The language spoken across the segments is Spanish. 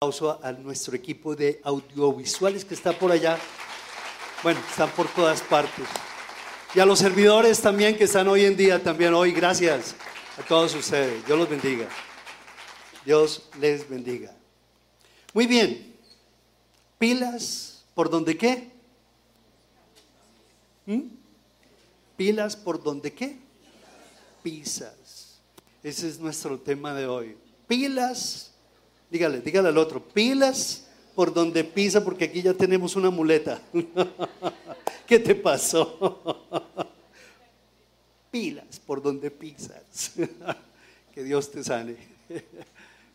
aplauso a nuestro equipo de audiovisuales que está por allá. Bueno, están por todas partes. Y a los servidores también que están hoy en día, también hoy, gracias a todos ustedes. Dios los bendiga. Dios les bendiga. Muy bien. Pilas por donde qué? ¿Mm? Pilas por donde qué? Pisas. Ese es nuestro tema de hoy. Pilas, dígale, dígale al otro, pilas por donde pisa, porque aquí ya tenemos una muleta. ¿Qué te pasó? Pilas por donde pisas. que Dios te sane.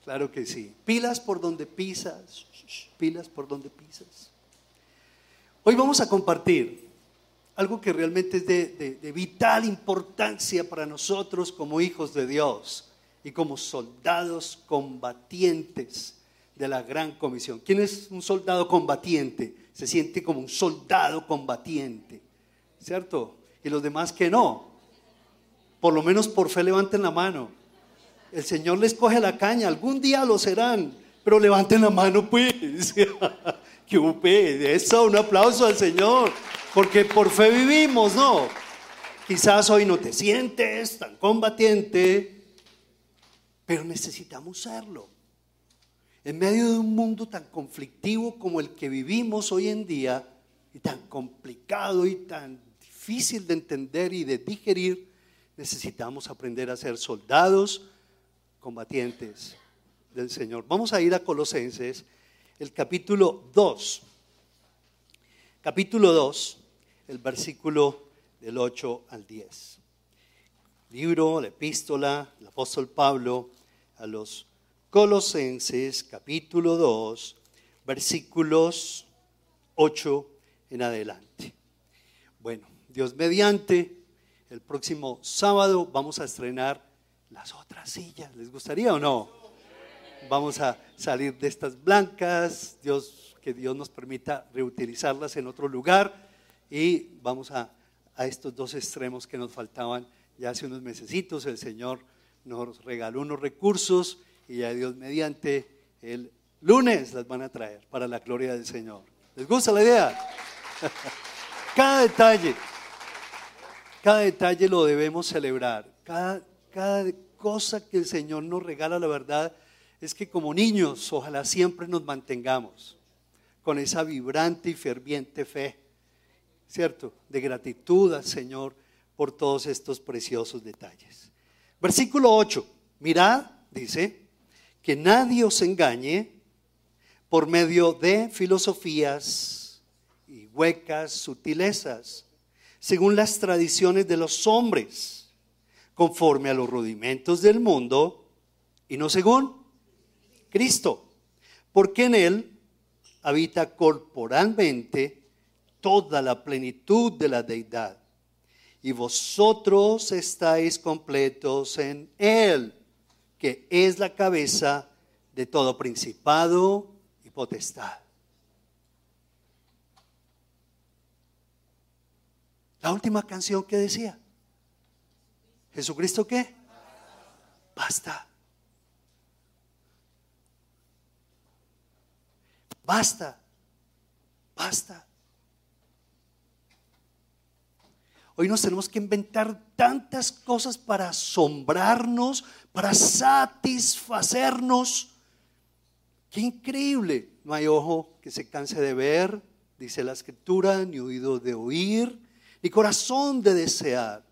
claro que sí. Pilas por donde pisas. Pilas por donde pisas. Hoy vamos a compartir algo que realmente es de, de vital importancia para nosotros como hijos de Dios y como soldados combatientes de la gran comisión. ¿Quién es un soldado combatiente? Se siente como un soldado combatiente, ¿cierto? Y los demás que no. Por lo menos por fe levanten la mano. El Señor les coge la caña, algún día lo serán, pero levanten la mano pues. que upe, eso, un aplauso al Señor, porque por fe vivimos, ¿no? Quizás hoy no te sientes tan combatiente, pero necesitamos serlo. En medio de un mundo tan conflictivo como el que vivimos hoy en día, y tan complicado y tan difícil de entender y de digerir, necesitamos aprender a ser soldados combatientes del Señor. Vamos a ir a Colosenses, el capítulo 2. Capítulo 2, el versículo del 8 al 10. Libro, la epístola, el apóstol Pablo a los Colosenses capítulo 2, versículos 8 en adelante. Bueno, Dios mediante, el próximo sábado vamos a estrenar las otras sillas. ¿Les gustaría o no? Vamos a salir de estas blancas, Dios, que Dios nos permita reutilizarlas en otro lugar y vamos a, a estos dos extremos que nos faltaban ya hace unos mesecitos. El Señor nos regaló unos recursos y ya Dios mediante el lunes las van a traer para la gloria del Señor. ¿Les gusta la idea? cada detalle, cada detalle lo debemos celebrar. Cada, cada cosa que el Señor nos regala, la verdad, es que como niños, ojalá siempre nos mantengamos con esa vibrante y ferviente fe, ¿cierto? De gratitud al Señor por todos estos preciosos detalles. Versículo 8, mirad, dice, que nadie os engañe por medio de filosofías y huecas sutilezas, según las tradiciones de los hombres, conforme a los rudimentos del mundo y no según Cristo, porque en Él habita corporalmente toda la plenitud de la deidad. Y vosotros estáis completos en Él que es la cabeza de todo principado y potestad. La última canción que decía, ¿Jesucristo qué? Basta. Basta. Basta. Hoy nos tenemos que inventar tantas cosas para asombrarnos, para satisfacernos. Qué increíble. No hay ojo que se canse de ver, dice la escritura, ni oído de oír, ni corazón de desear.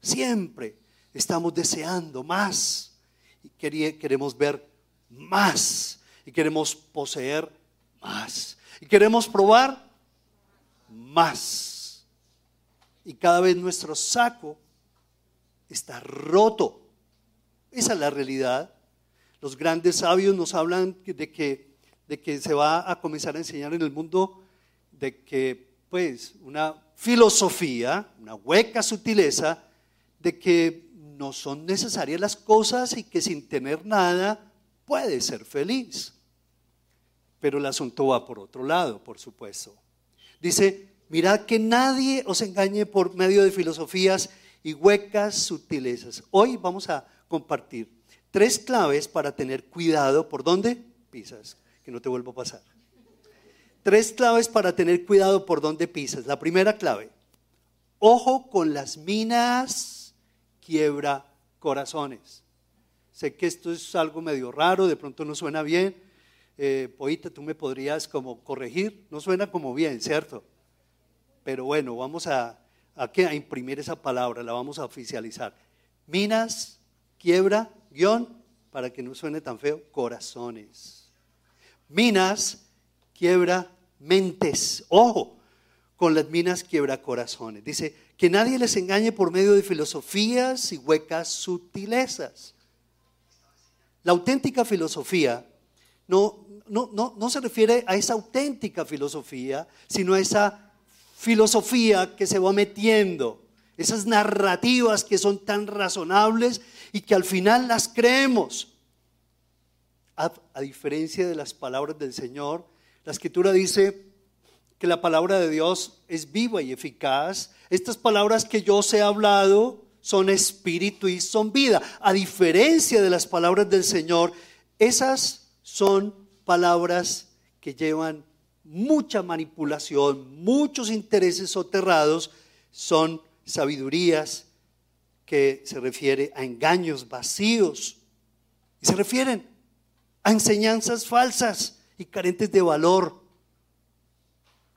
Siempre estamos deseando más y queremos ver más y queremos poseer más y queremos probar más y cada vez nuestro saco está roto. Esa es la realidad. Los grandes sabios nos hablan de que, de que se va a comenzar a enseñar en el mundo de que, pues, una filosofía, una hueca sutileza, de que no son necesarias las cosas y que sin tener nada puede ser feliz. Pero el asunto va por otro lado, por supuesto. Dice, Mirad que nadie os engañe por medio de filosofías y huecas sutilezas. Hoy vamos a compartir tres claves para tener cuidado por dónde pisas. que no te vuelva a pasar. Tres claves para tener cuidado por dónde pisas. La primera clave, ojo con las minas, quiebra corazones. Sé que esto es algo medio raro, de pronto no suena bien. Eh, Poita, tú me podrías como corregir, no suena como bien, ¿cierto? Pero bueno, vamos a, a, imprimir esa palabra, la vamos a oficializar. Minas, quiebra, guion, para que no suene tan feo, corazones. Minas, quiebra, mentes. Ojo, con las minas quiebra corazones. Dice, que nadie les engañe por medio de filosofías y huecas sutilezas. La auténtica filosofía no, no, no, no se refiere a esa auténtica filosofía, sino a esa filosofía que se va metiendo, esas narrativas que son tan razonables y que al final las creemos. A, diferencia de las palabras del Señor, la escritura dice que la palabra de Dios es viva y eficaz. Estas palabras que yo os he hablado son espíritu y son vida. A diferencia de las palabras del Señor, esas son palabras que llevan mucha manipulación, muchos intereses soterrados, son sabidurías que se refiere a engaños vacíos y se refieren a enseñanzas falsas y carentes de valor,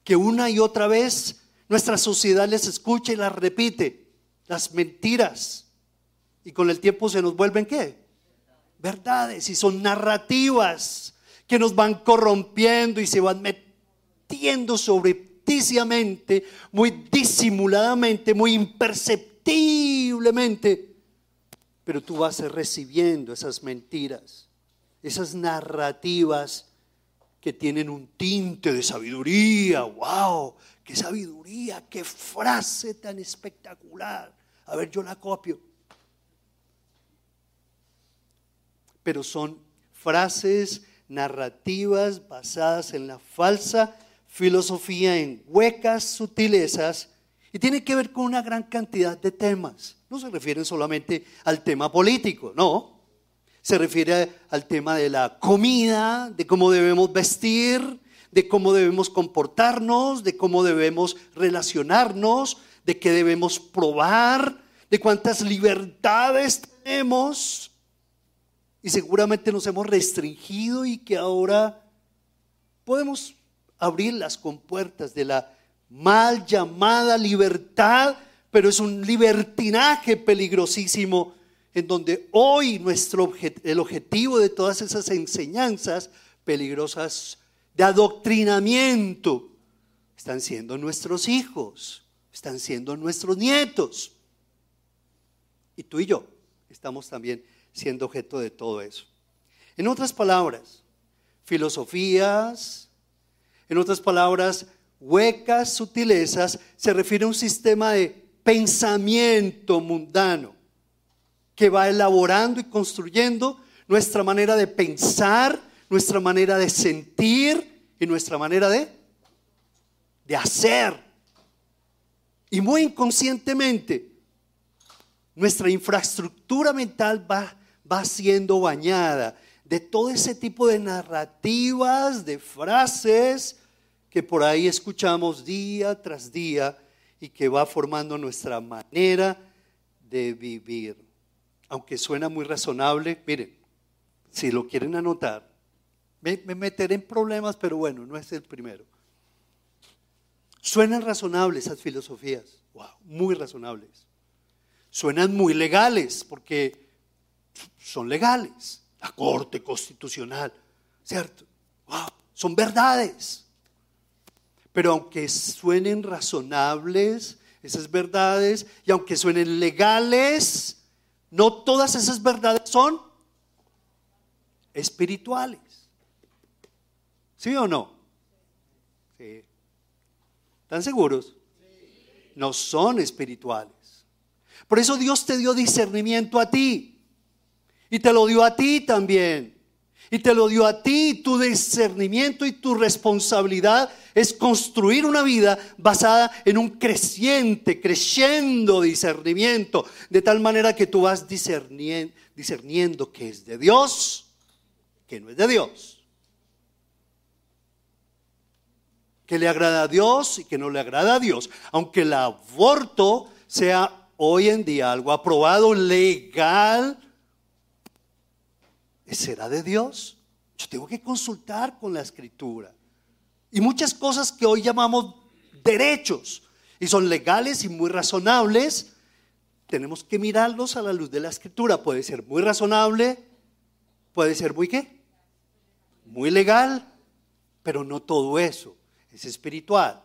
que una y otra vez nuestra sociedad les escucha y las repite, las mentiras, y con el tiempo se nos vuelven qué? Verdades, y son narrativas que nos van corrompiendo y se van metiendo sobrepticiamente, muy disimuladamente, muy imperceptiblemente, pero tú vas recibiendo esas mentiras, esas narrativas que tienen un tinte de sabiduría. ¡Wow! ¡Qué sabiduría! ¡Qué frase tan espectacular! A ver, yo la copio. Pero son frases narrativas basadas en la falsa filosofía, en huecas sutilezas, y tiene que ver con una gran cantidad de temas. No se refieren solamente al tema político, no se refiere al tema de la comida, de cómo debemos vestir, de cómo debemos comportarnos, de cómo debemos relacionarnos, de qué debemos probar, de cuántas libertades tenemos. Y seguramente nos hemos restringido y que ahora podemos abrir las compuertas de la mal llamada libertad, pero es un libertinaje peligrosísimo en donde hoy nuestro el objetivo de todas esas enseñanzas peligrosas de adoctrinamiento están siendo nuestros hijos, están siendo nuestros nietos. Y tú y yo estamos también siendo objeto de todo eso. En otras palabras, filosofías, en otras palabras, huecas sutilezas, se refiere a un sistema de pensamiento mundano que va elaborando y construyendo nuestra manera de pensar, nuestra manera de sentir y nuestra manera de, de hacer. Y muy inconscientemente, nuestra infraestructura mental va, va siendo bañada de todo ese tipo de narrativas, de frases que por ahí escuchamos día tras día y que va formando nuestra manera de vivir aunque suena muy razonable, miren, si lo quieren anotar, me, meteré en problemas, pero bueno, no es el primero. Suenan razonables esas filosofías, wow, muy razonables. Suenan muy legales, porque son legales. La Corte Constitucional, ¿cierto? Wow, son verdades. Pero aunque suenen razonables, esas verdades, y aunque suenen legales, no todas esas verdades son espirituales. ¿Sí o no? Sí. ¿Están seguros? No son espirituales. Por eso Dios te dio discernimiento a ti. Y te lo dio a ti también. Y te lo dio a ti. Tu discernimiento y tu responsabilidad es construir una vida basada en un creciente, creciendo discernimiento, de tal manera que tú vas discerniendo, discerniendo que es de Dios, que no es de Dios. que le agrada a Dios y que no le agrada a Dios. Aunque el aborto sea hoy en día algo aprobado legal, ¿será de Dios? Yo tengo que consultar con la escritura. Y muchas cosas que hoy llamamos derechos y son legales y muy razonables, tenemos que mirarlos a la luz de la escritura. Puede ser muy razonable, puede ser muy qué? Muy legal, pero no todo eso es espiritual.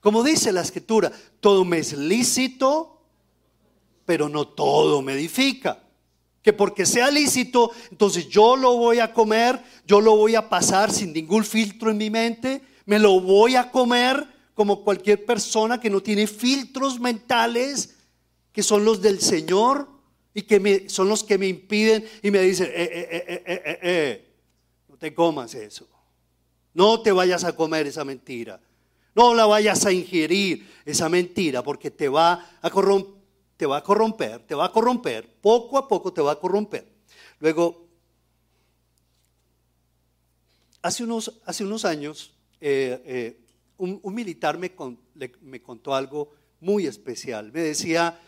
Como dice la escritura, todo me es lícito, pero no todo me edifica. Que porque sea lícito, entonces yo lo voy a comer, yo lo voy a pasar sin ningún filtro en mi mente, me lo voy a comer como cualquier persona que no tiene filtros mentales, que son los del Señor y que son los que me impiden y me dicen, eh, eh, eh, no te comas eso. No te vayas a comer esa mentira. No la vayas a ingerir esa mentira porque te va a corromper, te va a corromper, te va a corromper, poco a poco te va a corromper. Luego, hace unos, hace unos años, eh, eh, un, militar me, me contó algo muy especial. Me decía,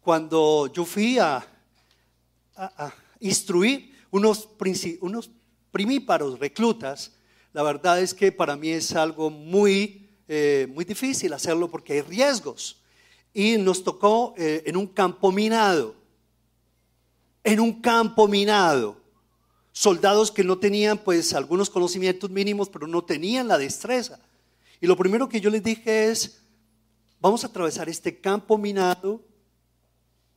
cuando yo fui a, a, instruir unos, unos primíparos reclutas, la verdad es que para mí es algo muy, eh, muy difícil hacerlo porque hay riesgos. Y nos tocó eh, en un campo minado, en un campo minado. Soldados que no tenían pues algunos conocimientos mínimos, pero no tenían la destreza. Y lo primero que yo les dije es, vamos a atravesar este campo minado,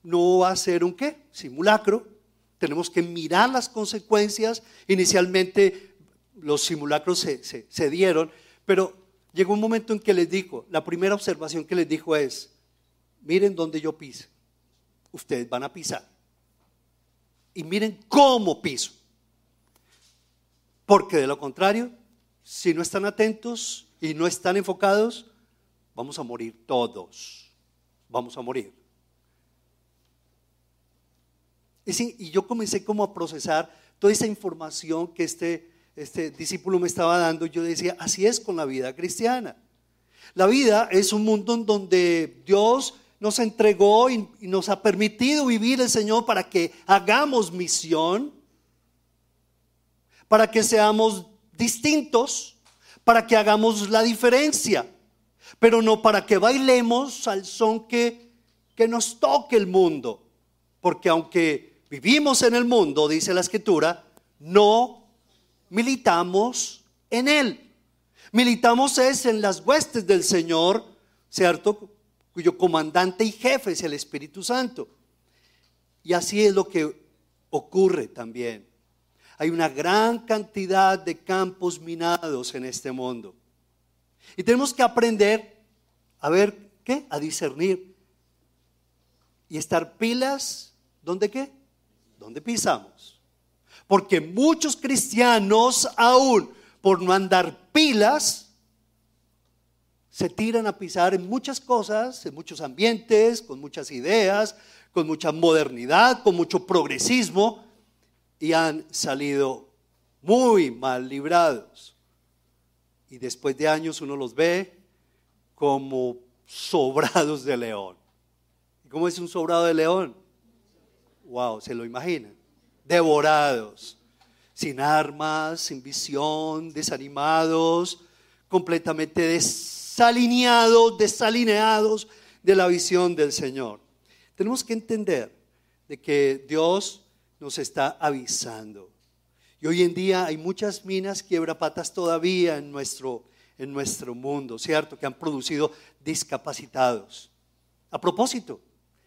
no va a ser un qué, simulacro, tenemos que mirar las consecuencias. Inicialmente los simulacros se, dieron, pero llegó un momento en que les dijo, la primera observación que les dijo es, miren dónde yo pise, ustedes van a pisar. Y miren cómo piso. Porque de lo contrario, si no están atentos y no están enfocados, vamos a morir todos. Vamos a morir. Y, y yo comencé como a procesar toda esa información que este este discípulo me estaba dando, yo decía, así es con la vida cristiana. La vida es un mundo en donde Dios nos entregó y, nos ha permitido vivir el Señor para que hagamos misión, para que seamos distintos, para que hagamos la diferencia, pero no para que bailemos al son que, que nos toque el mundo. Porque aunque vivimos en el mundo, dice la escritura, no militamos en Él. Militamos es en las huestes del Señor, ¿cierto? Cuyo comandante y jefe es el Espíritu Santo. Y así es lo que ocurre también. Hay una gran cantidad de campos minados en este mundo. Y tenemos que aprender a ver qué, a discernir y estar pilas, ¿dónde qué? ¿Dónde pisamos? Porque muchos cristianos aún por no andar pilas, se tiran a pisar en muchas cosas, en muchos ambientes, con muchas ideas, con mucha modernidad, con mucho progresismo, y han salido muy mal librados. Y después de años uno los ve como sobrados de león. ¿Y cómo es un sobrado de león? Wow, ¿se lo imaginan? devorados, sin armas, sin visión, desanimados, completamente desalineados, desalineados de la visión del Señor. Tenemos que entender de que Dios nos está avisando. Y hoy en día hay muchas minas quiebrapatas todavía en nuestro, en nuestro mundo, ¿cierto? Que han producido discapacitados. A propósito,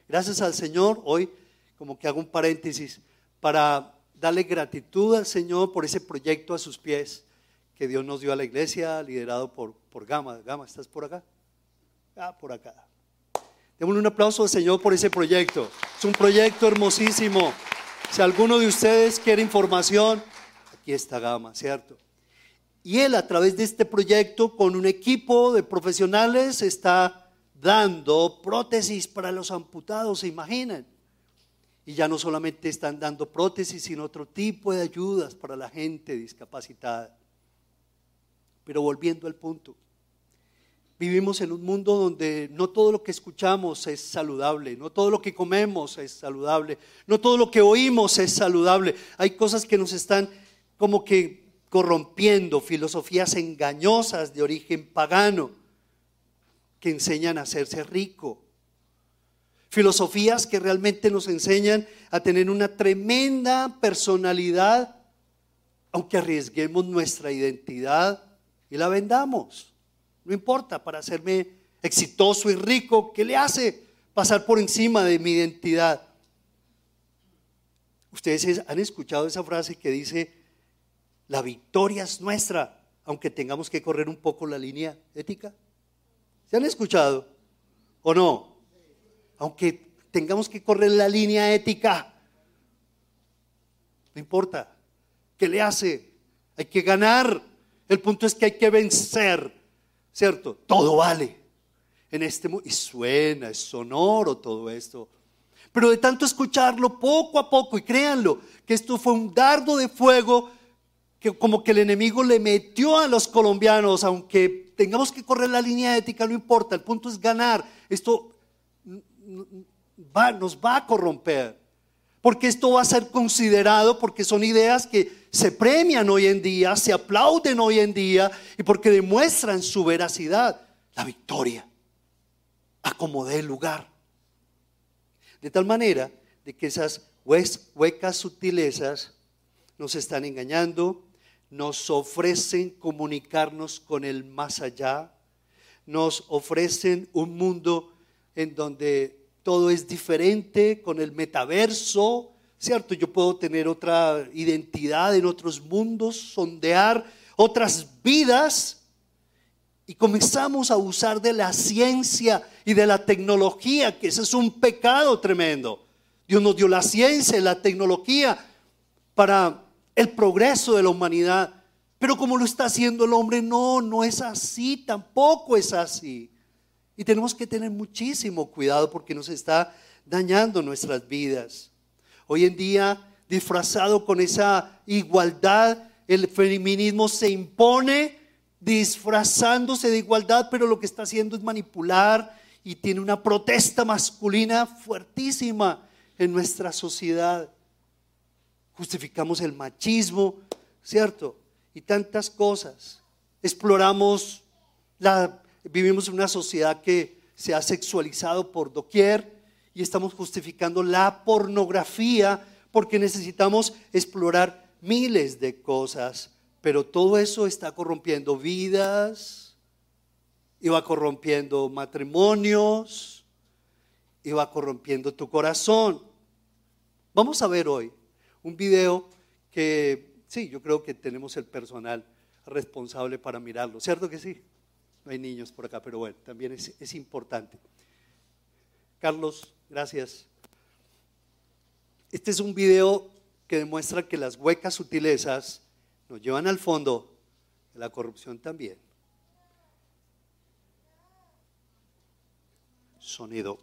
gracias al Señor, hoy como que hago un paréntesis, para darle gratitud al Señor por ese proyecto a sus pies que Dios nos dio a la iglesia, liderado por, por Gama. Gama, ¿estás por acá? Ah, por acá. Démosle un aplauso al Señor por ese proyecto. Es un proyecto hermosísimo. Si alguno de ustedes quiere información, aquí está Gama, ¿cierto? Y él a través de este proyecto, con un equipo de profesionales, está dando prótesis para los amputados, ¿se imaginan? Y ya no solamente están dando prótesis, sino otro tipo de ayudas para la gente discapacitada. Pero volviendo al punto, Vivimos en un mundo donde no todo lo que escuchamos es saludable, no todo lo que comemos es saludable, no todo lo que oímos es saludable. Hay cosas que nos están como que corrompiendo, filosofías engañosas de origen pagano que enseñan a hacerse rico. Filosofías que realmente nos enseñan a tener una tremenda personalidad, aunque arriesguemos nuestra identidad y la vendamos. No importa, para hacerme exitoso y rico, ¿qué le hace pasar por encima de mi identidad? Ustedes han escuchado esa frase que dice, la victoria es nuestra, aunque tengamos que correr un poco la línea ética. ¿Se han escuchado o no? Aunque tengamos que correr la línea ética, no importa. ¿Qué le hace? Hay que ganar. El punto es que hay que vencer. ¿cierto? Todo vale en este. Y suena, es sonoro todo esto. Pero de tanto escucharlo poco a poco, y créanlo, que esto fue un dardo de fuego que como que el enemigo le metió a los colombianos, aunque tengamos que correr la línea ética, no importa, el punto es ganar. Esto va, nos va a corromper, porque esto va a ser considerado, porque son ideas que se premian hoy en día, se aplauden hoy en día y porque demuestran su veracidad, la victoria. Acomodé el lugar. De tal manera de que esas huecas sutilezas nos están engañando, nos ofrecen comunicarnos con el más allá, nos ofrecen un mundo en donde todo es diferente, con el metaverso, ¿cierto? Yo puedo tener otra identidad en otros mundos, sondear otras vidas y comenzamos a usar de la ciencia y de la tecnología, que ese es un pecado tremendo. Dios nos dio la ciencia y la tecnología para el progreso de la humanidad. Pero como lo está haciendo el hombre, no, no es así, tampoco es así. Y tenemos que tener muchísimo cuidado porque nos está dañando nuestras vidas. Hoy en día, disfrazado con esa igualdad, el feminismo se impone disfrazándose de igualdad, pero lo que está haciendo es manipular y tiene una protesta masculina fuertísima en nuestra sociedad. Justificamos el machismo, ¿cierto? Y tantas cosas. Exploramos la vivimos en una sociedad que se ha sexualizado por doquier y estamos justificando la pornografía porque necesitamos explorar miles de cosas, pero todo eso está corrompiendo vidas, va corrompiendo matrimonios, va corrompiendo tu corazón. Vamos a ver hoy un video que, sí, yo creo que tenemos el personal responsable para mirarlo, ¿cierto que sí? No hay niños por acá, pero bueno, también es, es importante. Carlos, Gracias. Este es un video que demuestra que las huecas sutilezas nos llevan al fondo de la corrupción también. Sonido.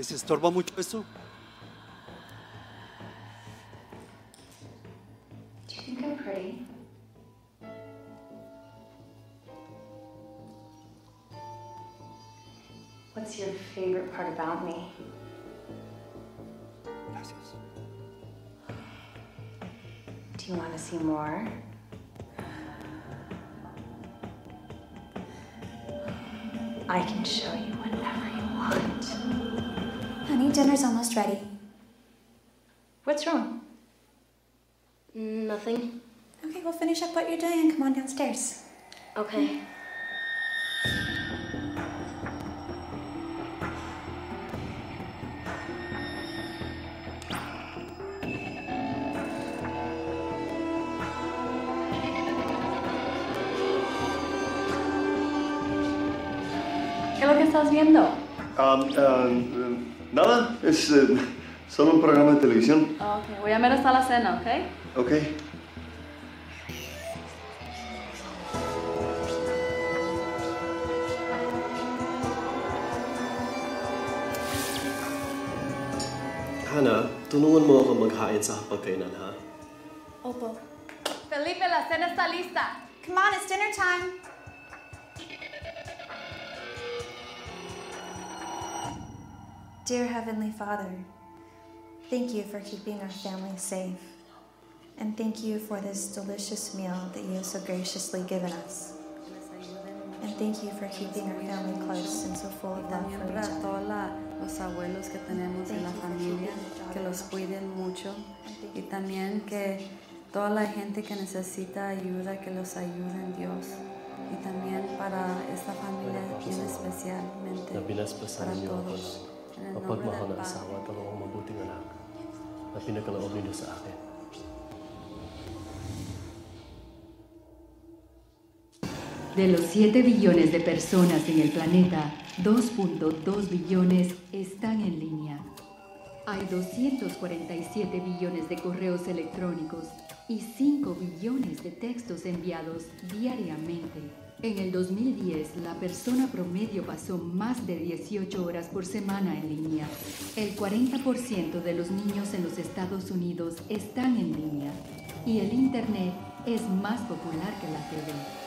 ¿Les estorba mucho esto? Do you think I'm pretty? What's your favorite part about me? Gracias. Do you want to see more? I can show you whatever you want. Honey, dinner's almost ready. What's wrong? Nothing. Okay, we'll finish up what you're doing and come on downstairs. Okay. ¿Qué es lo que estás viendo? Um, um, nada, es eh, Solo un programa de televisión. Ok, voy a ver hasta la cena, ¿ok? Ok. Hana, tulungan mo ako maghain sa hapagkainan, ha? Opal. Felipe, la cena está lista. Come on, it's dinner time. Dear Heavenly Father, thank you for keeping our family safe. And thank you for this delicious meal that you have so graciously given us. And thank you for keeping our family close and so full of love También for para each other. todos la- los abuelos que tenemos en la familia, que los cuiden mucho y también que toda la gente que necesita ayuda, que los ayuden Dios. Y también para esta familia bien especialmente, Na binasbasan para niyo ako todos. Na asawa at ang akong mabuting anak na pinagkaloob ninyo sa akin. De los 7 billones de personas en el planeta, 2.2 billones están en línea. Hay 247 billones de correos electrónicos y 5 billones de textos enviados diariamente. En el 2010, la persona promedio pasó más de 18 horas por semana en línea. El 40% de los niños en los Estados Unidos están en línea y el Internet es más popular que la TV.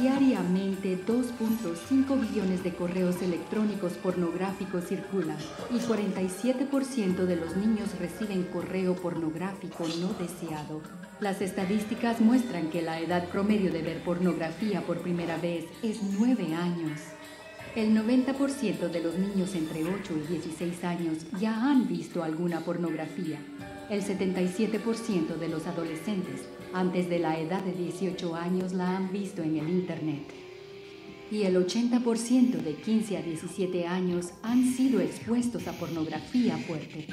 Diariamente 2.5 billones de correos electrónicos pornográficos circulan y 47% de los niños reciben correo pornográfico no deseado. Las estadísticas muestran que la edad promedio de ver pornografía por primera vez es 9 años. El 90% de los niños entre 8 y 16 años ya han visto alguna pornografía. El 77% de los adolescentes antes de la edad de 18 años la han visto en el Internet. Y el 80% de 15 a 17 años han sido expuestos a pornografía fuerte.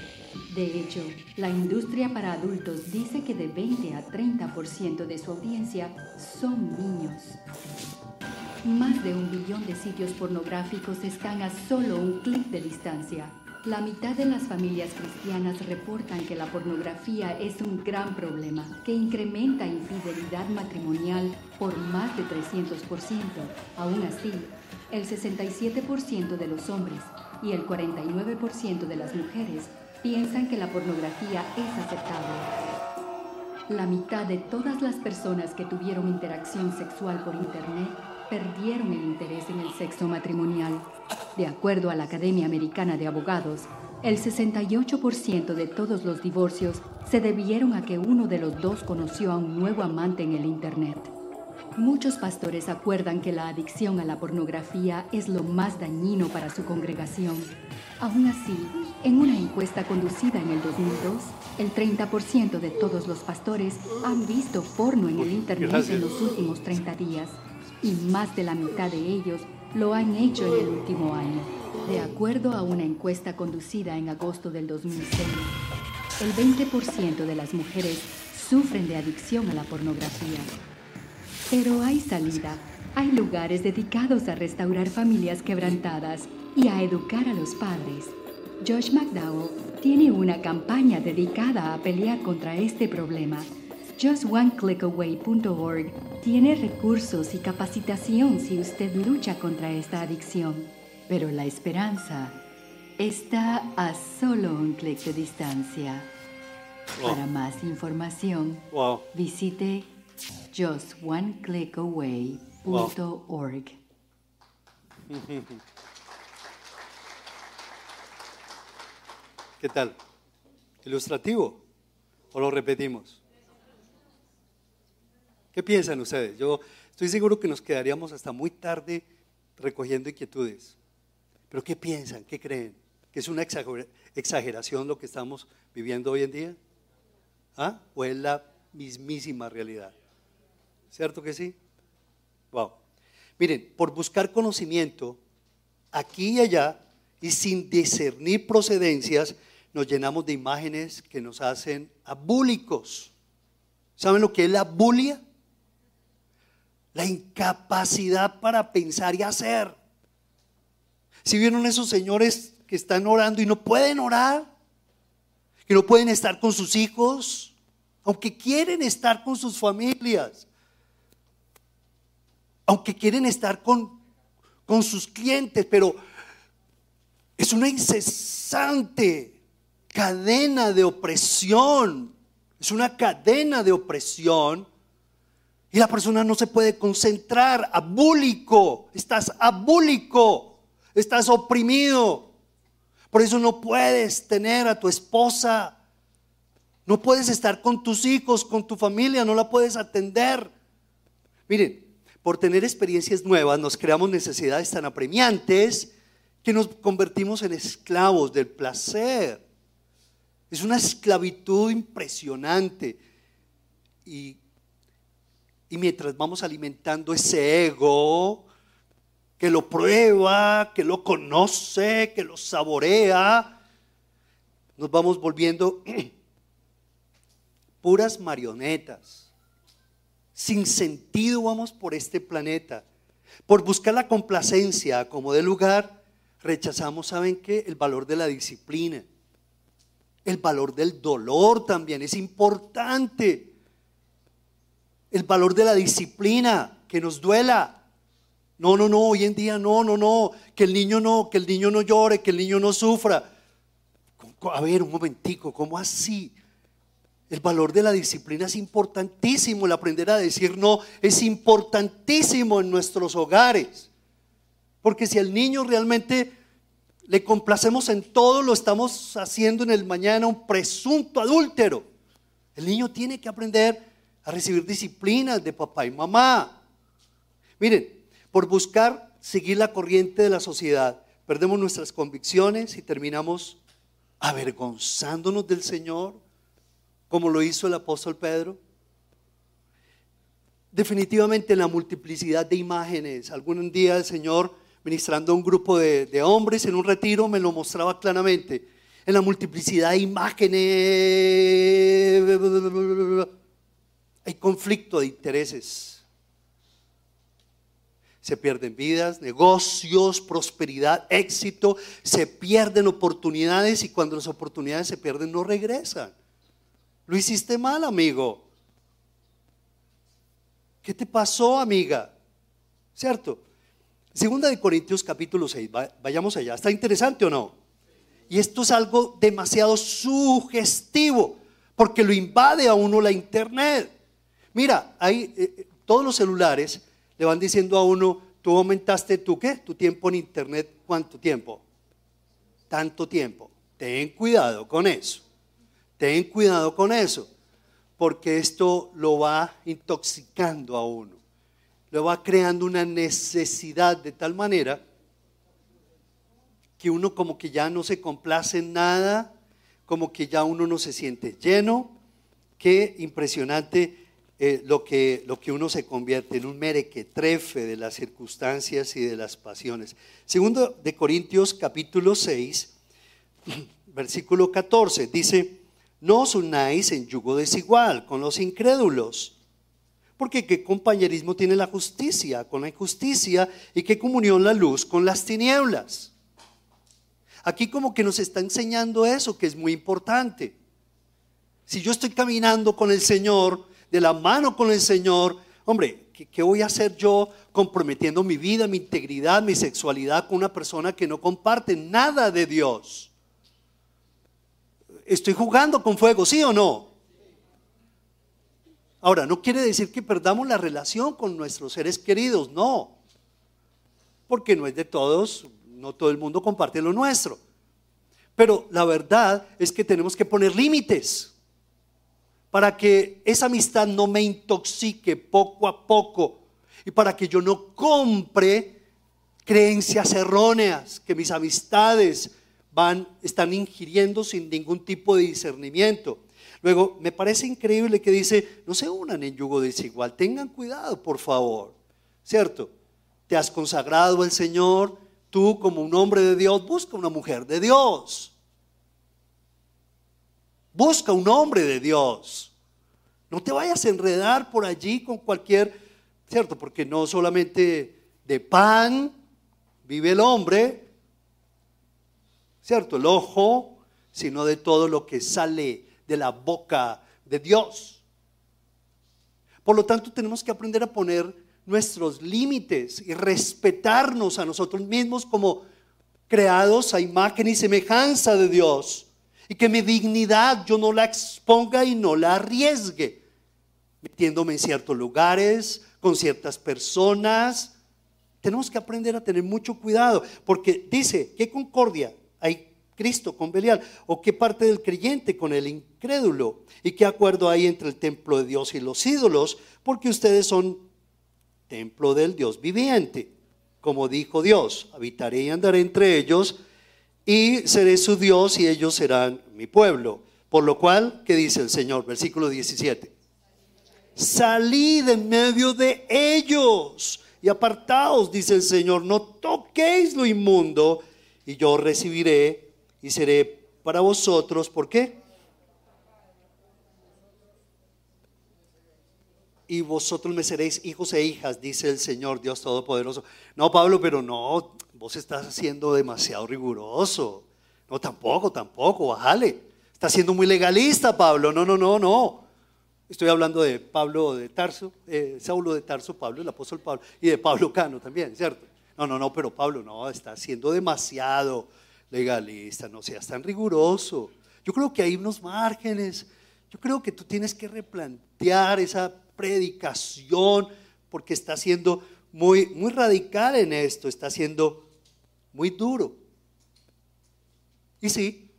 De hecho, la industria para adultos dice que de 20 a 30% de su audiencia son niños. Más de un billón de sitios pornográficos están a solo un clic de distancia. La mitad de las familias cristianas reportan que la pornografía es un gran problema que incrementa infidelidad matrimonial por más de 300%. Aún así, el 67% de los hombres y el 49% de las mujeres piensan que la pornografía es aceptable. La mitad de todas las personas que tuvieron interacción sexual por Internet perdieron el interés en el sexo matrimonial. De acuerdo a la Academia Americana de Abogados, el 68% de todos los divorcios se debieron a que uno de los dos conoció a un nuevo amante en el Internet. Muchos pastores acuerdan que la adicción a la pornografía es lo más dañino para su congregación. Aún así, en una encuesta conducida en el 2002, el 30% de todos los pastores han visto porno en el Internet en los últimos 30 días y más de la mitad de ellos lo han hecho en el último año. De acuerdo a una encuesta conducida en agosto del 2006, el 20% de las mujeres sufren de adicción a la pornografía. Pero hay salida. Hay lugares dedicados a restaurar familias quebrantadas y a educar a los padres. Josh McDowell tiene una campaña dedicada a pelear contra este problema. JustOneClickAway.org tiene recursos y capacitación si usted lucha contra esta adicción. Pero la esperanza está a solo un clic de distancia. Para más información, Wow. visite justonclickaway.org. ¿Qué tal? ¿Ilustrativo? ¿O lo repetimos? ¿Qué piensan ustedes? Yo estoy seguro que nos quedaríamos hasta muy tarde recogiendo inquietudes. Pero ¿qué piensan? ¿Qué creen? ¿Que es una exager- exageración lo que estamos viviendo hoy en día? ¿Ah? ¿O es la mismísima realidad? ¿Cierto que sí? Wow. Miren, por buscar conocimiento, aquí y allá, y sin discernir procedencias, nos llenamos de imágenes que nos hacen abúlicos. ¿Saben lo que es la bulia? La incapacidad para pensar y hacer. Si vieron esos señores que están orando y no pueden orar, que no pueden estar con sus hijos, aunque quieren estar con sus familias, aunque quieren estar con, con sus clientes, pero es una incesante cadena de opresión, es una cadena de opresión y la persona no se puede concentrar, abúlico, estás abúlico, estás oprimido. Por eso no puedes tener a tu esposa, no puedes estar con tus hijos, con tu familia, no la puedes atender. Miren, por tener experiencias nuevas nos creamos necesidades tan apremiantes que nos convertimos en esclavos del placer. Es una esclavitud impresionante. Y y mientras vamos alimentando ese ego que lo prueba, que lo conoce, que lo saborea, nos vamos volviendo puras marionetas. Sin sentido vamos por este planeta. Por buscar la complacencia como de lugar, rechazamos, ¿saben qué? El valor de la disciplina. El valor del dolor también es importante el valor de la disciplina, que nos duela. No, no, no, hoy en día no, no, no, que el niño no, que el niño no llore, que el niño no sufra. A ver, un momentico, ¿cómo así? El valor de la disciplina es importantísimo, el aprender a decir no es importantísimo en nuestros hogares. Porque si al niño realmente le complacemos en todo, lo estamos haciendo en el mañana un presunto adúltero. El niño tiene que aprender a recibir disciplinas de papá y mamá. Miren, por buscar seguir la corriente de la sociedad, perdemos nuestras convicciones y terminamos avergonzándonos del Señor, como lo hizo el apóstol Pedro. Definitivamente en la multiplicidad de imágenes. Algún día el Señor, ministrando a un grupo de hombres en un retiro, me lo mostraba claramente. En la multiplicidad de imágenes hay conflicto de intereses. Se pierden vidas, negocios, prosperidad, éxito, se pierden oportunidades y cuando las oportunidades se pierden no regresan. Lo hiciste mal, amigo. ¿Qué te pasó, amiga? ¿Cierto? Segunda de Corintios capítulo 6, vayamos allá. ¿Está interesante o no? Y esto es algo demasiado sugestivo, porque lo invade a uno la internet. Mira, ahí eh, eh, todos los celulares le van diciendo a uno, tú aumentaste tu qué? Tu tiempo en internet, ¿cuánto tiempo? Tanto tiempo. Ten cuidado con eso. Ten cuidado con eso, porque esto lo va intoxicando a uno. Lo va creando una necesidad de tal manera que uno como que ya no se complace en nada, como que ya uno no se siente lleno. Qué impresionante eh, lo, que, lo que uno se convierte en un merequetrefe de las circunstancias y de las pasiones. Segundo de Corintios capítulo 6, versículo 14, dice, no os unáis en yugo desigual con los incrédulos. Porque qué compañerismo tiene la justicia con la injusticia y qué comunión la luz con las tinieblas. Aquí como que nos está enseñando eso que es muy importante. Si yo estoy caminando con el Señor, de la mano con el Señor, hombre, ¿qué, voy a hacer yo comprometiendo mi vida, mi integridad, mi sexualidad con una persona que no comparte nada de Dios? Estoy jugando con fuego, ¿sí o no? Ahora, no quiere decir que perdamos la relación con nuestros seres queridos, no. Porque no es de todos, no todo el mundo comparte lo nuestro. Pero la verdad es que tenemos que poner límites para que esa amistad no me intoxique poco a poco y para que yo no compre creencias erróneas que mis amistades van están ingiriendo sin ningún tipo de discernimiento. Luego, me parece increíble que dice, no se unan en yugo desigual, tengan cuidado, por favor. ¿Cierto? Te has consagrado al Señor, tú como un hombre de Dios, busca una mujer de Dios. Busca un hombre de Dios. No te vayas a enredar por allí con cualquier, ¿cierto? Porque no solamente de pan vive el hombre, ¿cierto? El ojo, sino de todo lo que sale de la boca de Dios. Por lo tanto, tenemos que aprender a poner nuestros límites y respetarnos a nosotros mismos como creados a imagen y semejanza de Dios. Y que mi dignidad yo no la exponga y no la arriesgue, metiéndome en ciertos lugares, con ciertas personas. Tenemos que aprender a tener mucho cuidado, porque dice, ¿qué concordia hay Cristo con Belial? ¿O qué parte del creyente con el incrédulo? ¿Y qué acuerdo hay entre el templo de Dios y los ídolos? Porque ustedes son templo del Dios viviente. Como dijo Dios, habitaré y andaré entre ellos y seré su Dios y ellos serán mi pueblo. Por lo cual, ¿qué dice el Señor? Versículo 17. Salid en medio de ellos y apartaos, dice el Señor, no toquéis lo inmundo y yo recibiré y seré para vosotros. ¿Por qué? Y vosotros me seréis hijos e hijas, dice el Señor Dios Todopoderoso. No, Pablo, pero no, vos estás siendo demasiado riguroso. No, tampoco, tampoco, bájale. Estás siendo muy legalista, Pablo. No, no, no, no. Estoy hablando de Pablo de Tarso, eh, Saulo de Tarso, Pablo, el apóstol Pablo, y de Pablo Cano también, ¿cierto? No, no, no, pero Pablo no, está siendo demasiado legalista, no seas tan riguroso. Yo creo que hay unos márgenes. Yo creo que tú tienes que replantear esa predicación porque está siendo muy, muy radical en esto, está siendo muy duro. Y sí,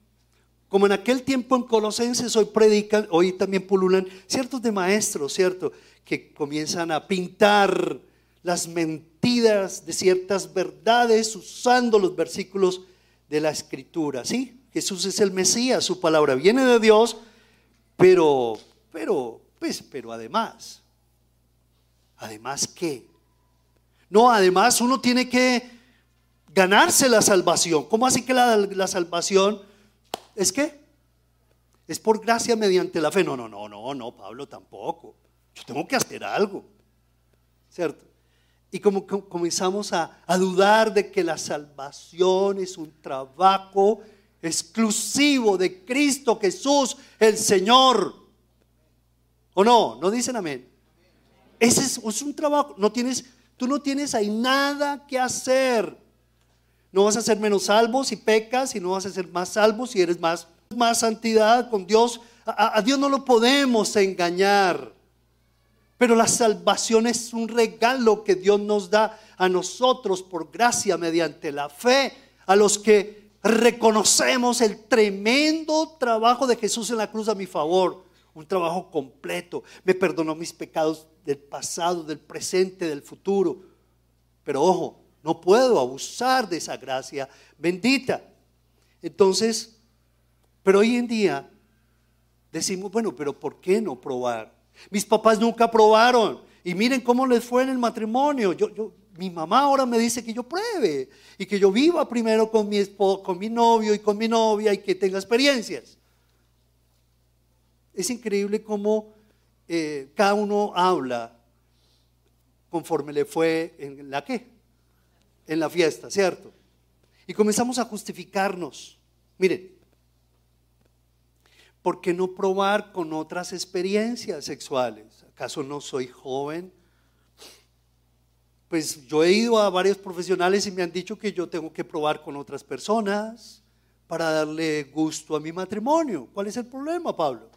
como en aquel tiempo en Colosenses hoy predican, hoy también pululan ciertos de maestros, ¿cierto? Que comienzan a pintar las mentiras de ciertas verdades usando los versículos de la escritura, ¿sí? Jesús es el Mesías, su palabra viene de Dios, pero, pero, pues, pero además, además qué? No, además uno tiene que ganarse la salvación. ¿Cómo así que la, salvación es qué? Es por gracia mediante la fe. No, no, no, no, no, Pablo tampoco. Yo tengo que hacer algo, ¿cierto? Y como, comenzamos a, dudar de que la salvación es un trabajo exclusivo de Cristo Jesús, el Señor. ¿O no? ¿No dicen amén? Ese es, un trabajo. No tienes, tú no tienes ahí nada que hacer. No vas a ser menos salvo si pecas y no vas a ser más salvo si eres más, más santidad con Dios. a Dios no lo podemos engañar. Pero la salvación es un regalo que Dios nos da a nosotros por gracia mediante la fe, a los que reconocemos el tremendo trabajo de Jesús en la cruz a mi favor, un trabajo completo. Me perdonó mis pecados del pasado, del presente, del futuro. Pero ojo, no puedo abusar de esa gracia bendita. Entonces, pero hoy en día decimos, bueno, pero ¿por qué no probar? Mis papás nunca probaron. Y miren cómo les fue en el matrimonio. Yo, yo, mi mamá ahora me dice que yo pruebe y que yo viva primero con mi, con mi novio y con mi novia y que tenga experiencias. Es increíble cómo eh, cada uno habla conforme le fue en la qué? En la fiesta, ¿cierto? Y comenzamos a justificarnos. Miren, ¿por qué no probar con otras experiencias sexuales? ¿Acaso no soy joven? Pues yo he ido a varios profesionales y me han dicho que yo tengo que probar con otras personas para darle gusto a mi matrimonio. ¿Cuál es el problema, Pablo?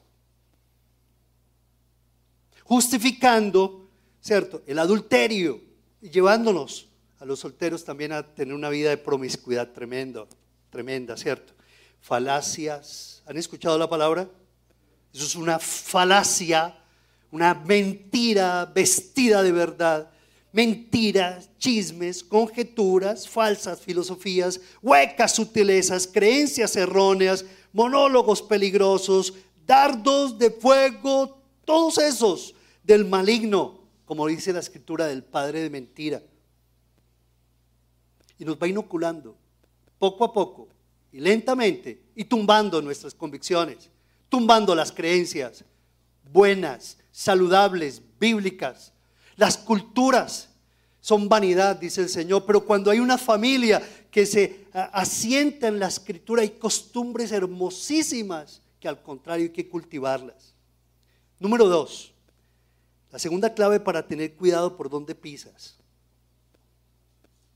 Justificando, ¿cierto? El adulterio y llevándonos a los solteros también a tener una vida de promiscuidad tremenda, tremenda, ¿cierto? Falacias, ¿Han escuchado la palabra? Eso es una falacia, una mentira vestida de verdad. Mentiras, chismes, conjeturas, falsas filosofías, huecas sutilezas, creencias erróneas, monólogos peligrosos, dardos de fuego, todos esos del maligno, como dice la escritura del padre de mentira. Y nos va inoculando poco a poco y lentamente y tumbando nuestras convicciones, tumbando las creencias buenas, saludables, bíblicas. Las culturas son vanidad, dice el Señor, pero cuando hay una familia que se asienta en la escritura. Hay costumbres hermosísimas que al contrario hay que cultivarlas. Número dos, la segunda clave para tener cuidado por dónde pisas.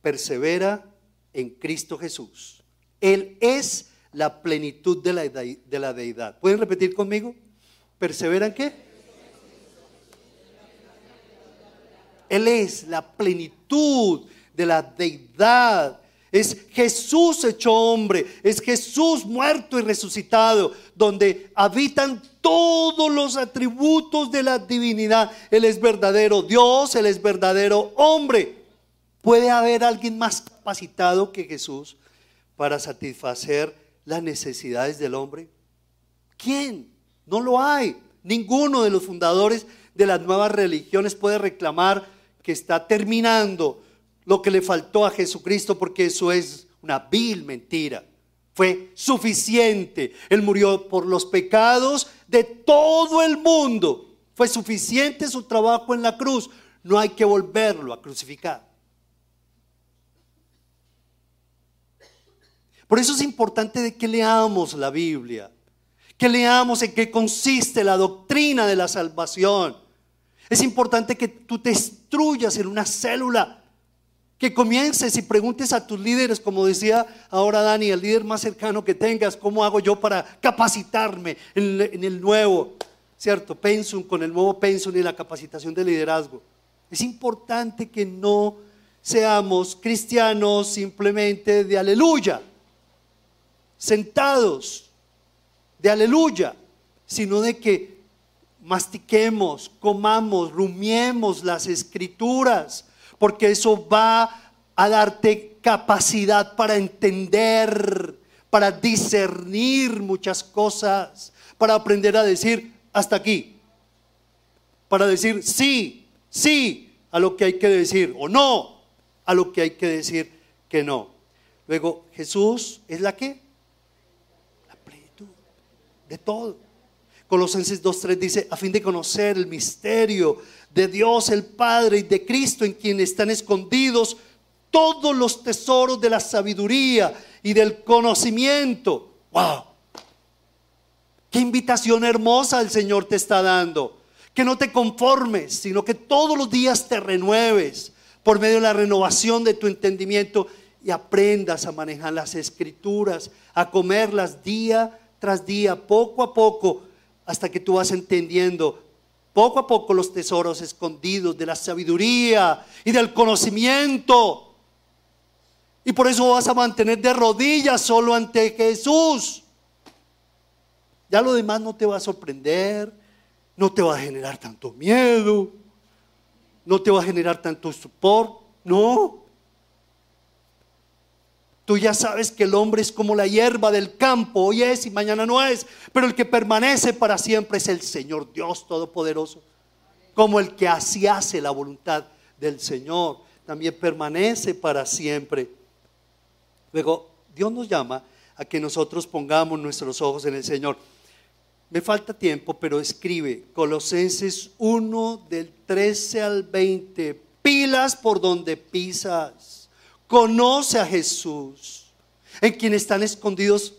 Persevera en Cristo Jesús. Él es la plenitud de la, de la deidad. ¿Pueden repetir conmigo? ¿Persevera en qué? Él es la plenitud de la deidad. Es Jesús hecho hombre, es Jesús muerto y resucitado, donde habitan todos los atributos de la divinidad. Él es verdadero Dios, Él es verdadero hombre. ¿Puede haber alguien más capacitado que Jesús para satisfacer las necesidades del hombre? ¿Quién? No lo hay. Ninguno de los fundadores de las nuevas religiones puede reclamar que está terminando lo que le faltó a Jesucristo porque eso es una vil mentira. Fue suficiente. Él murió por los pecados de todo el mundo. Fue suficiente su trabajo en la cruz. No hay que volverlo a crucificar. Por eso es importante que leamos la Biblia, que leamos en qué consiste la doctrina de la salvación. Es importante que tú te instruyas en una célula, que comiences y preguntes a tus líderes, como decía ahora Dani, el líder más cercano que tengas, ¿cómo hago yo para capacitarme en, el nuevo, cierto, pensum, con el nuevo pensum y la capacitación de liderazgo? Es importante que no seamos cristianos simplemente de aleluya, sentados de aleluya, sino de que mastiquemos, comamos, rumiemos las escrituras, porque eso va a darte capacidad para entender, para discernir muchas cosas, para aprender a decir hasta aquí, para decir sí, sí a lo que hay que decir o no a lo que hay que decir que no. Luego, Jesús es la que? De todo. Colosenses 2.3 dice, a fin de conocer el misterio de Dios el Padre y de Cristo en quien están escondidos todos los tesoros de la sabiduría y del conocimiento. ¡Wow! Qué invitación hermosa el Señor te está dando. Que no te conformes, sino que todos los días te renueves por medio de la renovación de tu entendimiento y aprendas a manejar las escrituras, a comerlas día tras día, poco a poco hasta que tú vas entendiendo poco a poco los tesoros escondidos de la sabiduría y del conocimiento. Y por eso vas a mantener de rodillas solo ante Jesús. Ya lo demás no te va a sorprender, no te va a generar tanto miedo, no te va a generar tanto estupor, no. Tú ya sabes que el hombre es como la hierba del campo, hoy es y mañana no es, pero el que permanece para siempre es el Señor Dios Todopoderoso. Como el que así hace la voluntad del Señor, también permanece para siempre. Luego, Dios nos llama a que nosotros pongamos nuestros ojos en el Señor. Me falta tiempo, pero escribe Colosenses 1 del 13 al 20, pilas por donde pisas Conoce a Jesús, en quien están escondidos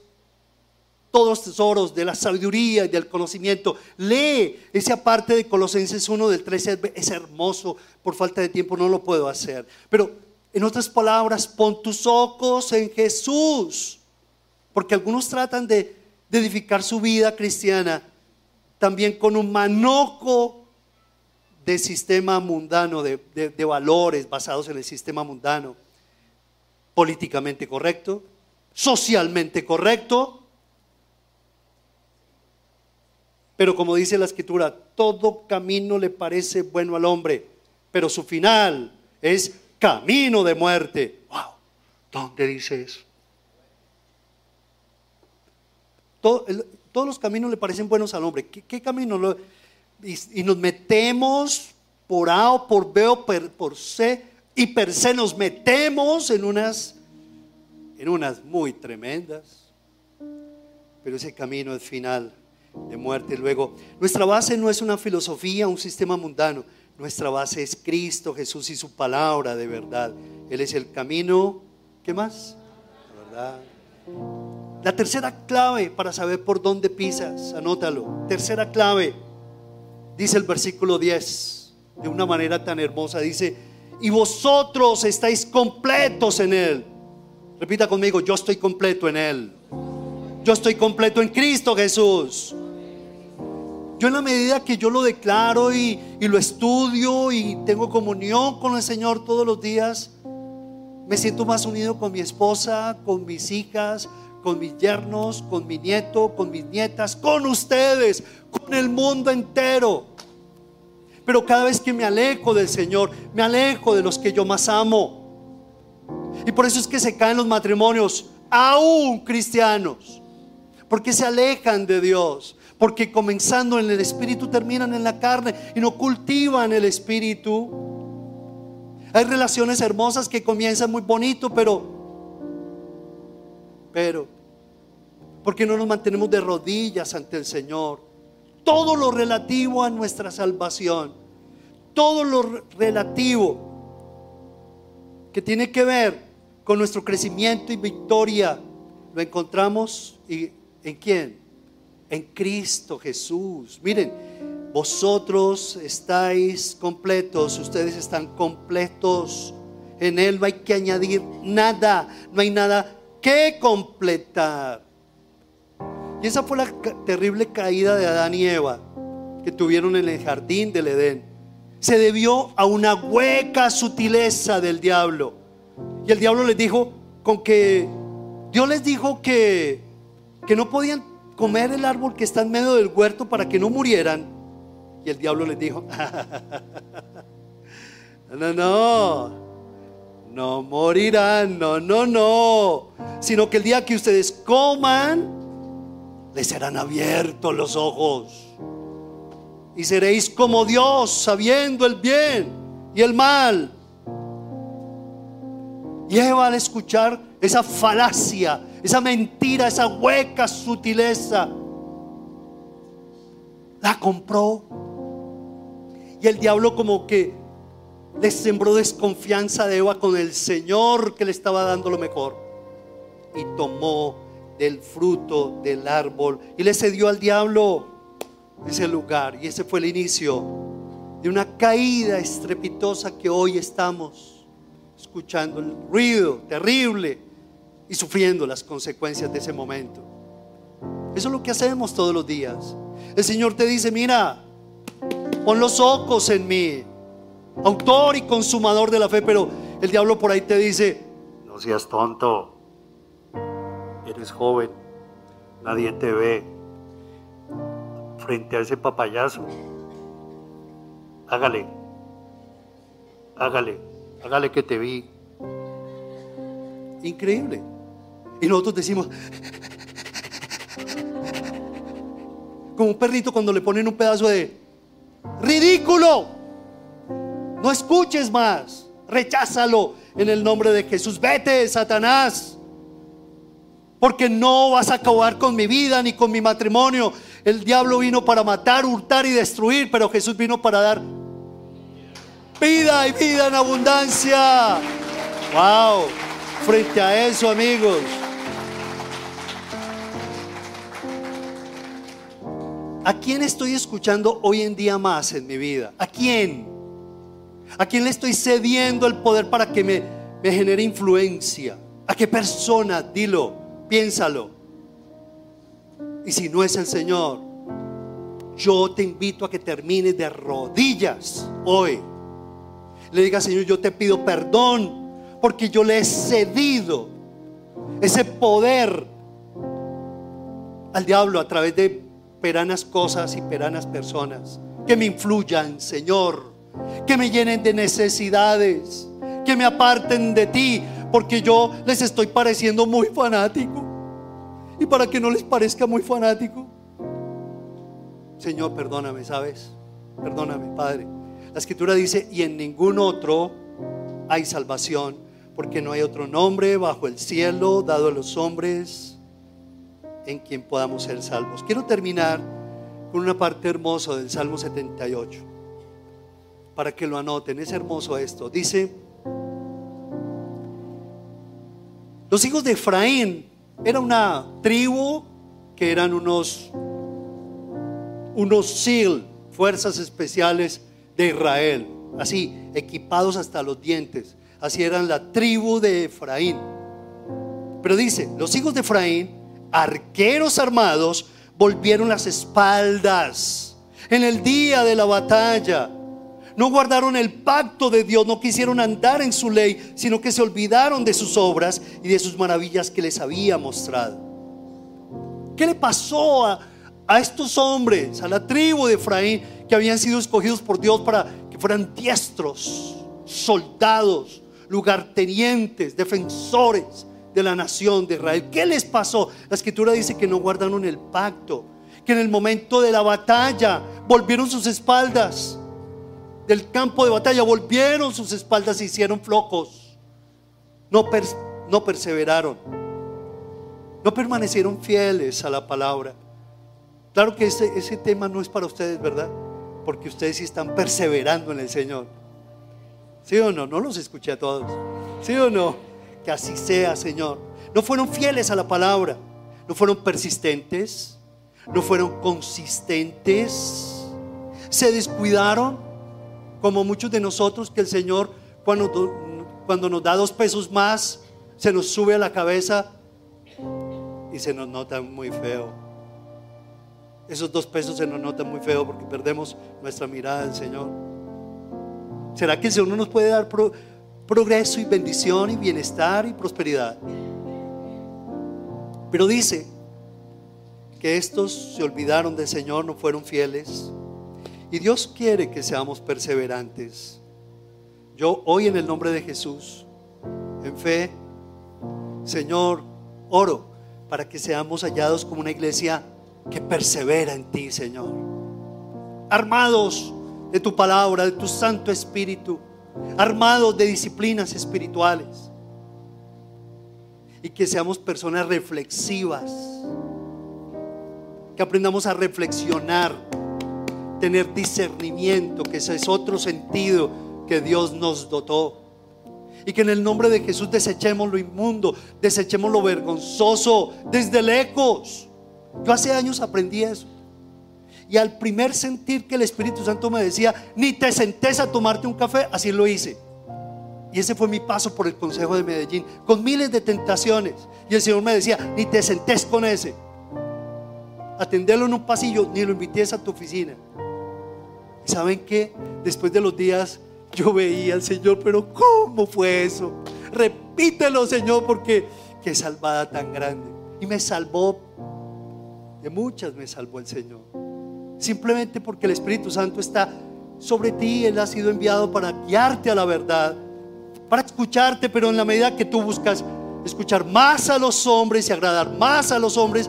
todos los tesoros de la sabiduría y del conocimiento. Lee esa parte de Colosenses 1 del 13, es hermoso, por falta de tiempo no lo puedo hacer. Pero en otras palabras, pon tus ojos en Jesús, porque algunos tratan de, edificar su vida cristiana también con un manojo de sistema mundano, de valores basados en el sistema mundano políticamente correcto, socialmente correcto, pero como dice la escritura, todo camino le parece bueno al hombre, pero su final es camino de muerte. Wow, ¿dónde dice eso? todos los caminos le parecen buenos al hombre. ¿Qué, camino? y, nos metemos por A o por B o por, por C y per se nos metemos en unas, en unas muy tremendas. Pero ese camino es final de muerte. Luego, nuestra base no es una filosofía, un sistema mundano. Nuestra base es Cristo, Jesús y su palabra de verdad. Él es el camino, ¿qué más? ¿verdad? La tercera clave para saber por dónde pisas, anótalo. Tercera clave, dice el versículo 10, de una manera tan hermosa, dice, y vosotros estáis completos en Él. Repita conmigo, yo estoy completo en Él. Yo estoy completo en Cristo Jesús. Yo en la medida que yo lo declaro y, y, lo estudio y tengo comunión con el Señor todos los días, me siento más unido con mi esposa, con mis hijas, con mis yernos, con mi nieto, con mis nietas, con ustedes, con el mundo entero. Pero cada vez que me alejo del Señor, me alejo de los que yo más amo. Y por eso es que se caen los matrimonios, aún cristianos, porque se alejan de Dios, porque comenzando en el espíritu terminan en la carne y no cultivan el espíritu. Hay relaciones hermosas que comienzan muy bonito, pero pero, ¿por qué no nos mantenemos de rodillas ante el Señor? Todo lo relativo a nuestra salvación, todo lo relativo que tiene que ver con nuestro crecimiento y victoria, lo encontramos y, en quién? En Cristo Jesús. Miren, vosotros estáis completos, ustedes están completos. En Él no hay que añadir nada, no hay nada que completar. Y esa fue la terrible caída de Adán y Eva que tuvieron en el jardín del Edén. Se debió a una hueca sutileza del diablo. Y el diablo les dijo con que Dios les dijo que, que no podían comer el árbol que está en medio del huerto para que no murieran. Y el diablo les dijo, no, no, no morirán, no, no, no, sino que el día que ustedes coman, les serán abiertos los ojos. Y seréis como Dios, sabiendo el bien y el mal. Y Eva al escuchar esa falacia, esa mentira, esa hueca sutileza, la compró. Y el diablo como que le sembró desconfianza de Eva con el Señor que le estaba dando lo mejor. Y tomó del fruto del árbol y le cedió al diablo ese lugar. Y ese fue el inicio de una caída estrepitosa que hoy estamos escuchando el ruido terrible y sufriendo las consecuencias de ese momento. Eso es lo que hacemos todos los días. El Señor te dice, mira, pon los ojos en mí autor y consumador de la fe, pero el diablo por ahí te dice, no seas tonto, eres joven, nadie te ve frente a ese papayazo. Hágale, hágale, hágale que te vi. Increíble. Y nosotros decimos, como un perrito cuando le ponen un pedazo de ridículo. No escuches más. Recházalo en el nombre de Jesús. Vete, Satanás. Porque no vas a acabar con mi vida ni con mi matrimonio. El diablo vino para matar, hurtar y destruir, pero Jesús vino para dar vida y vida en abundancia. Wow. Frente a eso, amigos. ¿A quién estoy escuchando hoy en día más en mi vida? ¿A quién? ¿A quién le estoy cediendo el poder para que me, genere influencia? ¿A qué persona? Dilo, piénsalo. Y si no es el Señor, yo te invito a que termines de rodillas hoy. Le diga, Señor, yo te pido perdón porque yo le he cedido ese poder al diablo a través de peranas cosas y peranas personas que me influyan, Señor que me llenen de necesidades, que me aparten de ti, porque yo les estoy pareciendo muy fanático. Y para que no les parezca muy fanático, Señor, perdóname, ¿sabes? Perdóname, Padre. La escritura dice, y en ningún otro hay salvación, porque no hay otro nombre bajo el cielo dado a los hombres en quien podamos ser salvos. Quiero terminar con una parte hermosa del Salmo 78 para que lo anoten. Es hermoso esto. Dice, Los hijos de Efraín era una tribu que eran unos unos fuerzas especiales de Israel, así equipados hasta los dientes. Así eran la tribu de Efraín. Pero dice, los hijos de Efraín, arqueros armados, volvieron las espaldas en el día de la batalla. No guardaron el pacto de Dios, no quisieron andar en su ley, sino que se olvidaron de sus obras y de sus maravillas que les había mostrado. ¿Qué le pasó a, a estos hombres, a la tribu de Efraín, que habían sido escogidos por Dios para que fueran diestros, soldados, lugartenientes, defensores de la nación de Israel. ¿Qué les pasó? La escritura dice que no guardaron el pacto, que en el momento de la batalla volvieron sus espaldas del campo de batalla, volvieron sus espaldas y hicieron flojos. No, no perseveraron. No permanecieron fieles a la palabra. Claro que ese, ese tema no es para ustedes, ¿verdad? Porque ustedes sí están perseverando en el Señor. ¿Sí o no? No los escuché a todos. ¿Sí o no? Que así sea, Señor. No fueron fieles a la palabra. No fueron persistentes. No fueron consistentes. Se descuidaron. Como muchos de nosotros que el Señor cuando, cuando nos da dos pesos más, se nos sube a la cabeza y se nos nota muy feo. Esos dos pesos se nos notan muy feo porque perdemos nuestra mirada del Señor. ¿Será que el Señor no nos puede dar progreso y bendición y bienestar y prosperidad? Pero dice que estos se olvidaron del Señor, no fueron fieles. Y Dios quiere que seamos perseverantes. Yo hoy en el nombre de Jesús, en fe, Señor, oro para que seamos hallados como una iglesia que persevera en ti, Señor. Armados de tu palabra, de tu Santo Espíritu, armados de disciplinas espirituales. Y que seamos personas reflexivas, que aprendamos a reflexionar, tener discernimiento, que ese es otro sentido que Dios nos dotó. Y que en el nombre de Jesús desechemos lo inmundo, desechemos lo vergonzoso desde lejos yo hace años aprendí eso. Y al primer sentir que el Espíritu Santo me decía, ni te sentes a tomarte un café, así lo hice. Y ese fue mi paso por el Consejo de Medellín, con miles de tentaciones. Y el Señor me decía, ni te sentes con ese. Atenderlo en un pasillo, ni lo invites a tu oficina. ¿Y saben qué? Después de los días yo veía al Señor, pero ¿cómo fue eso? Repítelo, Señor, porque qué salvada tan grande. Y me salvó de muchas me salvó el Señor. Simplemente porque el Espíritu Santo está sobre ti, Él ha sido enviado para guiarte a la verdad, para escucharte, pero en la medida que tú buscas escuchar más a los hombres y agradar más a los hombres,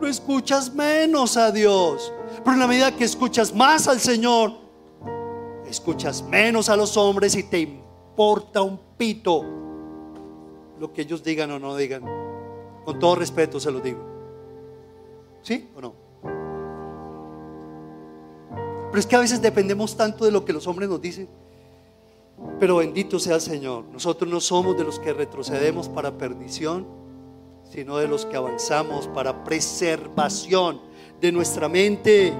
no escuchas menos a Dios. Pero en la medida que escuchas más al Señor, escuchas menos a los hombres y te importa un pito lo que ellos digan o no digan. Con todo respeto se lo digo. ¿Sí o no? Pero es que a veces dependemos tanto de lo que los hombres nos dicen. Pero bendito sea el Señor. Nosotros no somos de los que retrocedemos para perdición, sino de los que avanzamos para preservación de nuestra mente.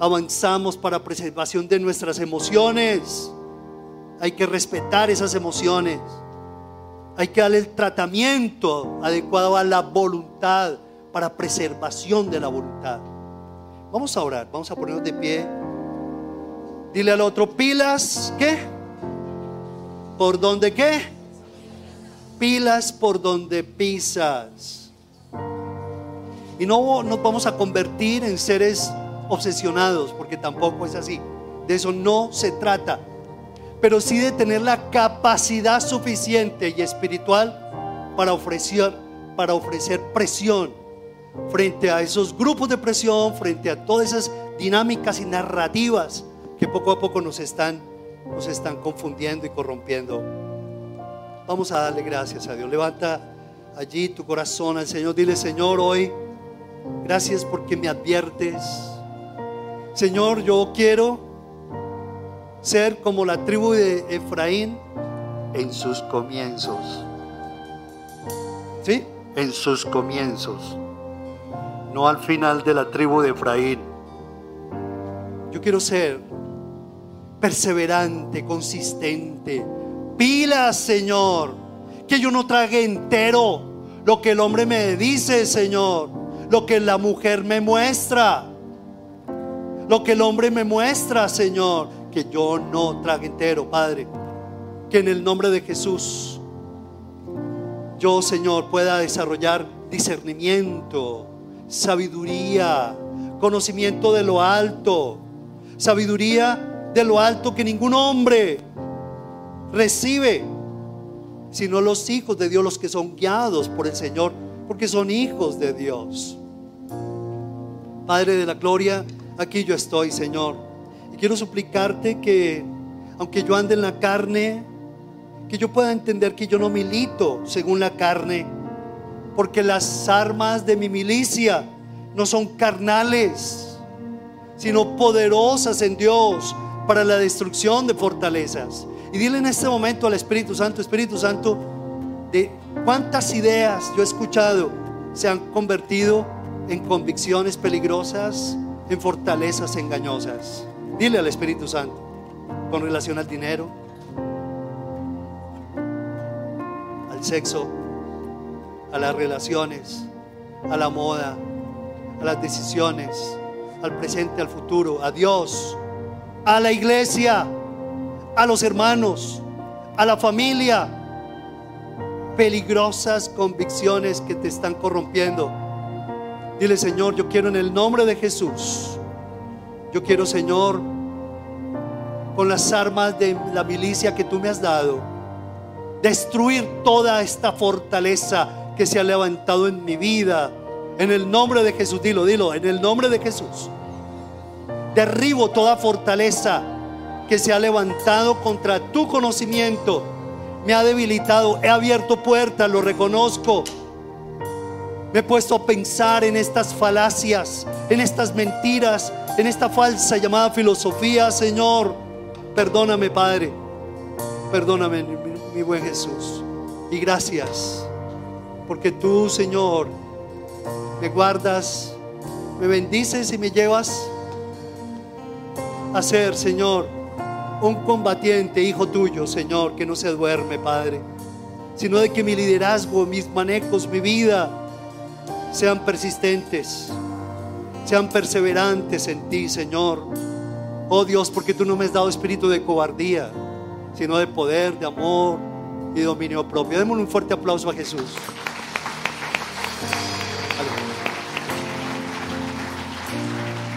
Avanzamos para preservación de nuestras emociones. Hay que respetar esas emociones. Hay que darle el tratamiento adecuado a la voluntad para preservación de la voluntad. Vamos a orar, vamos a ponernos de pie. Dile al otro, pilas, ¿qué? ¿Por dónde qué? Pilas por donde pisas. Y no nos vamos a convertir en seres obsesionados, porque tampoco es así. De eso no se trata. Pero sí de tener la capacidad suficiente y espiritual para ofrecer, para ofrecer presión frente a esos grupos de presión, frente a todas esas dinámicas y narrativas que poco a poco nos están, nos están confundiendo y corrompiendo. Vamos a darle gracias a Dios. Levanta allí tu corazón al Señor. Dile, Señor, hoy, gracias porque me adviertes. Señor, yo quiero ser como la tribu de Efraín en sus comienzos. ¿Sí? En sus comienzos, no al final de la tribu de Efraín. Yo quiero ser perseverante, consistente. Pilas, Señor, que yo no trague entero lo que el hombre me dice, Señor, lo que la mujer me muestra, lo que el hombre me muestra, Señor, que yo no trague entero, Padre. Que en el nombre de Jesús yo, Señor, pueda desarrollar discernimiento, sabiduría, conocimiento de lo alto, sabiduría de lo alto que ningún hombre recibe, sino los hijos de Dios, los que son guiados por el Señor, porque son hijos de Dios. Padre de la gloria, aquí yo estoy, Señor. Y quiero suplicarte que, aunque yo ande en la carne, que yo pueda entender que yo no milito según la carne, porque las armas de mi milicia no son carnales, sino poderosas en Dios para la destrucción de fortalezas. Y dile en este momento al Espíritu Santo, Espíritu Santo, de cuántas ideas yo he escuchado se han convertido en convicciones peligrosas, en fortalezas engañosas. Dile al Espíritu Santo con relación al dinero, al sexo, a las relaciones, a la moda, a las decisiones, al presente, al futuro, a Dios, a la iglesia, a los hermanos, a la familia. Peligrosas convicciones que te están corrompiendo. Dile, Señor, yo quiero en el nombre de Jesús. Yo quiero, Señor, con las armas de la milicia que tú me has dado, destruir toda esta fortaleza que se ha levantado en mi vida. En el nombre de Jesús, dilo, dilo, en el nombre de Jesús. Derribo toda fortaleza que se ha levantado contra tu conocimiento. Me ha debilitado, he abierto puertas, lo reconozco. Me he puesto a pensar en estas falacias, en estas mentiras, en esta falsa llamada filosofía, Señor. Perdóname, Padre. Perdóname, mi, buen Jesús. Y gracias, porque tú, Señor, me guardas, me bendices y me llevas a ser, Señor, un combatiente, hijo tuyo, Señor, que no se duerme, Padre, sino de que mi liderazgo, mis manejos, mi vida sean persistentes, sean perseverantes en ti, Señor. Oh Dios, porque tú no me has dado espíritu de cobardía, sino de poder, de amor y dominio propio. Démosle un fuerte aplauso a Jesús.